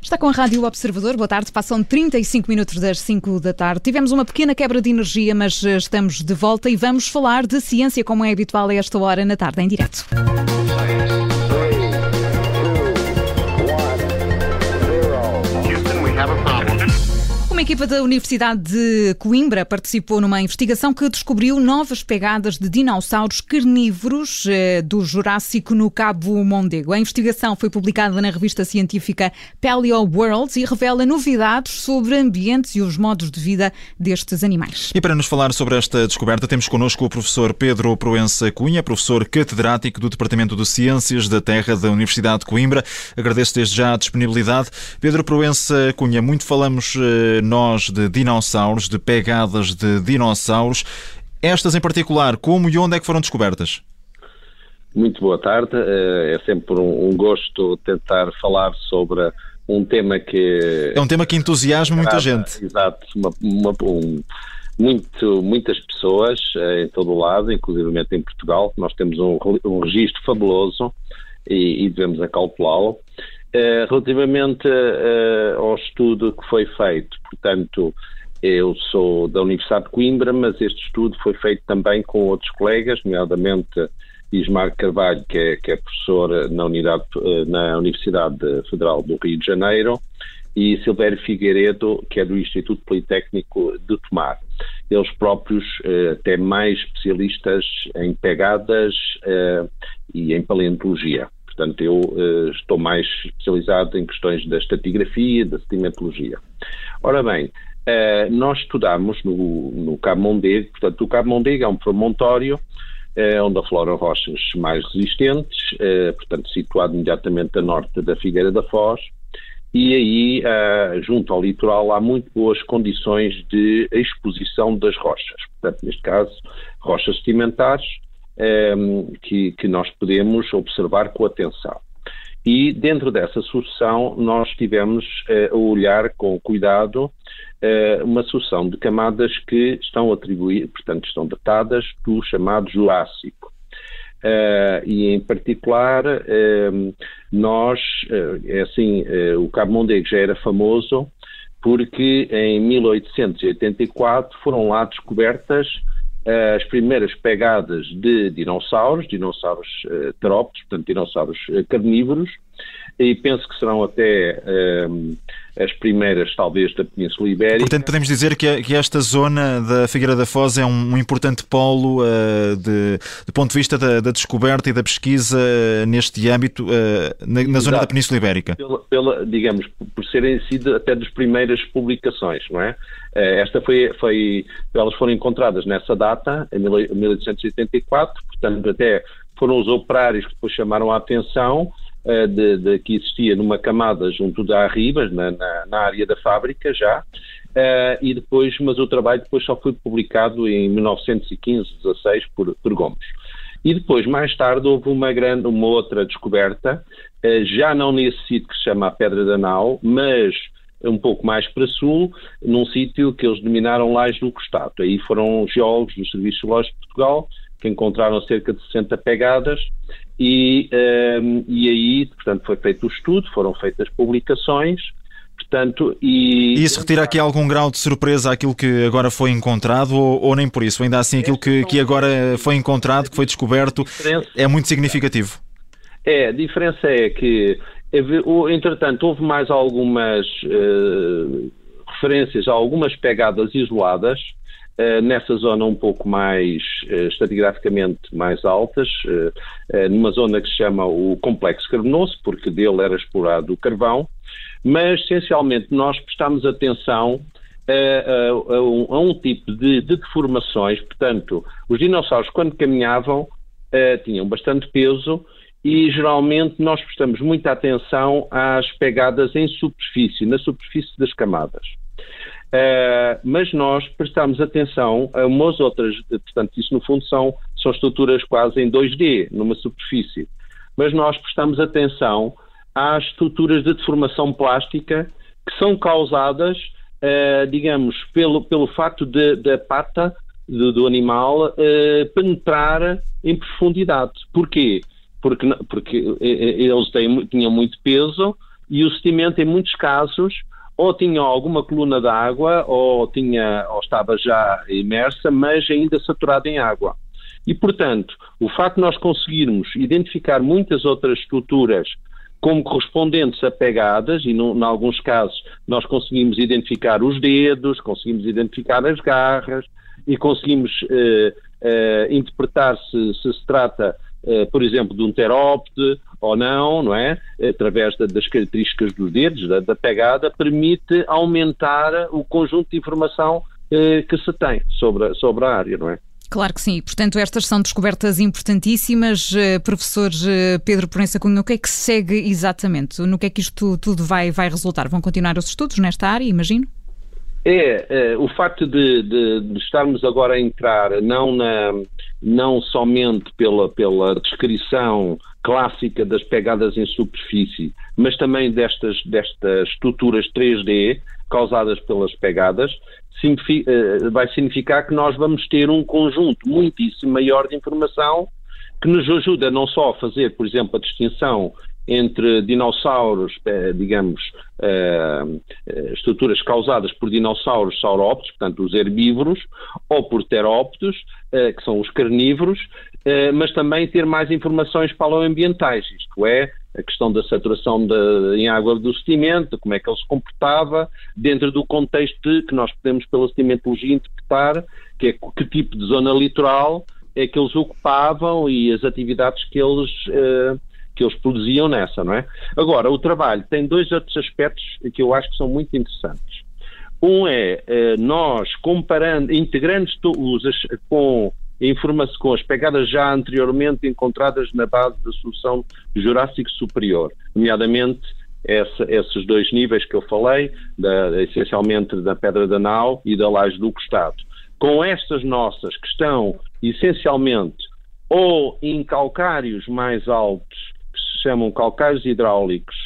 Está com a Rádio Observador. Boa tarde. Passam 35 minutos das 5 da tarde. Tivemos uma pequena quebra de energia, mas eh, estamos de volta e vamos falar de ciência, como é habitual a esta hora na tarde, em direto. Equipa da Universidade de Coimbra participou numa investigação que descobriu novas pegadas de dinossauros carnívoros eh, do Jurássico no Cabo Mondego. A investigação foi publicada na revista científica Paleo World e revela novidades sobre ambientes e os modos de vida destes animais. E para nos falar sobre esta descoberta, temos connosco o professor Pedro Proença Cunha, professor catedrático do Departamento de Ciências da Terra da Universidade de Coimbra. Agradeço desde já a disponibilidade. Pedro Proença Cunha, muito falamos eh, nós de dinossauros, de pegadas de dinossauros. Estas em particular, como e onde é que foram descobertas? Muito boa tarde. Eh, é sempre um gosto tentar falar sobre um tema que. É um tema que entusiasma muita gente. Exato. Uma, uma, um, muito, muitas pessoas eh, em todo o lado, inclusive em Portugal. Nós temos um, um registro fabuloso e, e devemos acautelá-lo. Eh, relativamente uh, ao estudo que foi feito, portanto, eu sou da Universidade de Coimbra, mas este estudo foi feito também com outros colegas, nomeadamente Ismar Carvalho, que é, que é professor na, unidade, eh, na Universidade Federal do Rio de Janeiro, e Silvério Figueiredo, que é do Instituto Politécnico de Tomar. Eles próprios, até mais especialistas em pegadas e em paleontologia. Portanto, eu uh, estou mais especializado em questões da estatigrafia, da sedimentologia. Ora bem, uh, nós estudamos no, no Cabo Mondego, portanto, o Cabo Mondego é um promontório uh, onde afloram rochas mais resistentes, portanto, situado imediatamente a norte da Figueira da Foz, e aí, junto ao litoral, há muito boas condições de exposição das rochas. Portanto, neste caso, rochas sedimentares, Ehm, que, que nós podemos observar com atenção. E dentro dessa sucessão nós tivemos uh, a olhar com cuidado uh, uma sucessão de camadas que estão atribuídas, portanto estão datadas do chamado Jurássico. Uh, e em particular ehm, nós, é assim, o Cabo Mondego já era famoso porque em 1884 foram lá descobertas as primeiras pegadas de dinossauros, dinossauros uh, terópodes, portanto dinossauros uh, carnívoros, e penso que serão até uh, as primeiras, talvez, da Península Ibérica. Portanto, podemos dizer que, que esta zona da Figueira da Foz é um, um importante polo uh, de, do ponto de vista da, da descoberta e da pesquisa neste âmbito na, na zona da Península Ibérica. Pela, pela, digamos, por serem sido até das primeiras publicações, não é? Esta foi, foi, elas foram encontradas nessa data, em 1884, portanto, até foram os operários que depois chamaram a atenção uh, de, de, que existia numa camada junto da Arribas, na, na, na área da fábrica já, uh, e depois, mas o trabalho depois só foi publicado em 1915-16 por, por Gomes. E depois, mais tarde, houve uma grande, uma outra descoberta, uh, já não nesse sítio que se chama a Pedra da Nau, mas um pouco mais para sul, num sítio que eles denominaram Lais do Costato. Aí foram geólogos do Serviço Geológico de Portugal que encontraram cerca de 60 pegadas e, um, ehm, e aí, portanto, foi feito o estudo, foram feitas publicações, portanto, e... E isso retira aqui algum grau de surpresa àquilo que agora foi encontrado ou, ou nem por isso? Ainda assim, aquilo que, que agora foi encontrado, que foi descoberto, é muito significativo? É, a diferença é que Entretanto, houve mais algumas uh, referências a algumas pegadas isoladas nessa zona um pouco mais uh, estratigraficamente mais altas, numa zona que se chama o Complexo Carbonoso, porque dele era explorado o carvão, mas essencialmente nós prestamos atenção a, a, um, a um, tipo de, de, deformações, portanto, os dinossauros quando caminhavam tinham bastante peso e geralmente nós prestamos muita atenção às pegadas em superfície, na superfície das camadas. Uh, mas nós prestamos atenção a umas outras, portanto, isso no fundo são, são estruturas quase em 2D, numa superfície. Mas nós prestamos atenção às estruturas de deformação plástica que são causadas, uh, digamos, pelo, pelo facto da pata do, do animal uh, penetrar em profundidade. Porquê? porque, porque eles têm, tinham muito peso e o sedimento, em muitos casos, ou tinha alguma coluna de água ou, tinha, ou estava já imersa, mas ainda saturada em água. E, portanto, o facto de nós conseguirmos identificar muitas outras estruturas como correspondentes a pegadas, e em alguns casos nós conseguimos identificar os dedos, conseguimos identificar as garras e conseguimos eh, eh, interpretar se, se, se trata, por exemplo, de um terópode ou não, não é? Através da, das características dos dedos, da, da, pegada, permite aumentar o conjunto de informação eh, que se tem sobre, sobre a área, não é? Claro que sim. Portanto, estas são descobertas importantíssimas. Uh, professor Pedro Proença Cunha, o que é que segue exatamente? No que é que isto tudo vai, vai resultar? Vão continuar os estudos nesta área, imagino? É, é o facto de, de, de, estarmos agora a entrar não, na, não somente pela, pela descrição clássica das pegadas em superfície, mas também destas, destas estruturas 3D causadas pelas pegadas, eh, vai significar que nós vamos ter um conjunto muitíssimo maior de informação que nos ajuda não só a fazer, por exemplo, a distinção entre dinossauros, eh, digamos, eh, estruturas causadas por dinossauros saurópodes, portanto os herbívoros, ou por terópodes, que são os carnívoros, mas também ter mais informações paleoambientais, isto é, a questão da saturação de, em água do sedimento, como é que ele se comportava, dentro do contexto de, que nós podemos, pela sedimentologia, interpretar que, é, que tipo de zona litoral é que eles ocupavam e as atividades que eles, que eles produziam nessa, não é? Agora, o trabalho tem dois outros aspectos que eu acho que são muito interessantes. Um é uh, nós comparando, integrando os, com informa-se com as pegadas já anteriormente encontradas na base da solução Jurássico Superior, nomeadamente essa, esses dois níveis que eu falei, da, essencialmente da Pedra da Nau e da Laje do Costado. Com estas nossas, que estão essencialmente ou em calcários mais altos, se chamam calcários hidráulicos,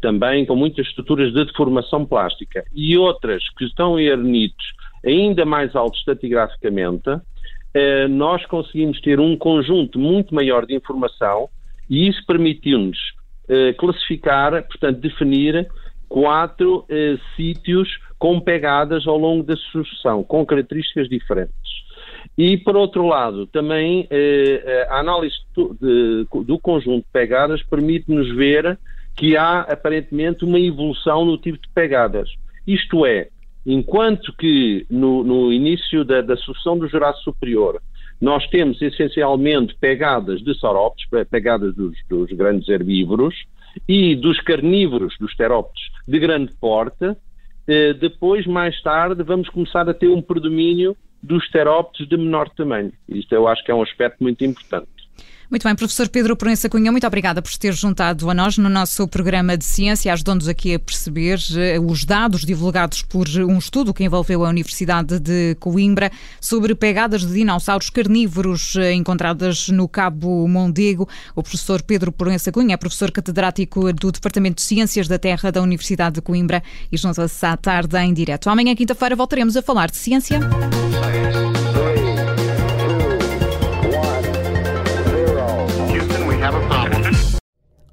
também com muitas estruturas de deformação plástica, e outras que estão em ernitos ainda mais altos estratigraficamente, eh, nós conseguimos ter um conjunto muito maior de informação e isso permitiu-nos eh, classificar, portanto, definir quatro eh, sítios com pegadas ao longo da sucessão, com características diferentes. E, por outro lado, também a análise do, de, do conjunto de pegadas permite-nos ver que há aparentemente uma evolução no tipo de pegadas. Isto é, Enquanto que no, no início da, da sucessão do Jurássico Superior nós temos essencialmente pegadas de saurópodes, pegadas dos, dos, grandes herbívoros e dos carnívoros, dos terópodes de grande porte, eh, depois, mais tarde, vamos começar a ter um predomínio dos terópodes de menor tamanho. Isto eu acho que é um aspecto muito importante. Muito bem, professor Pedro Proença Cunha, muito obrigada por ter juntado a nós no nosso programa de ciência, ajudando-nos aqui a perceber eh, os dados divulgados por um estudo que envolveu a Universidade de Coimbra sobre pegadas de dinossauros carnívoros eh, encontradas no Cabo Mondego. O professor Pedro Proença Cunha é professor catedrático do Departamento de Ciências da Terra da Universidade de Coimbra e junta-se à tarde em direto. Amanhã, quinta-feira, voltaremos a falar de ciência.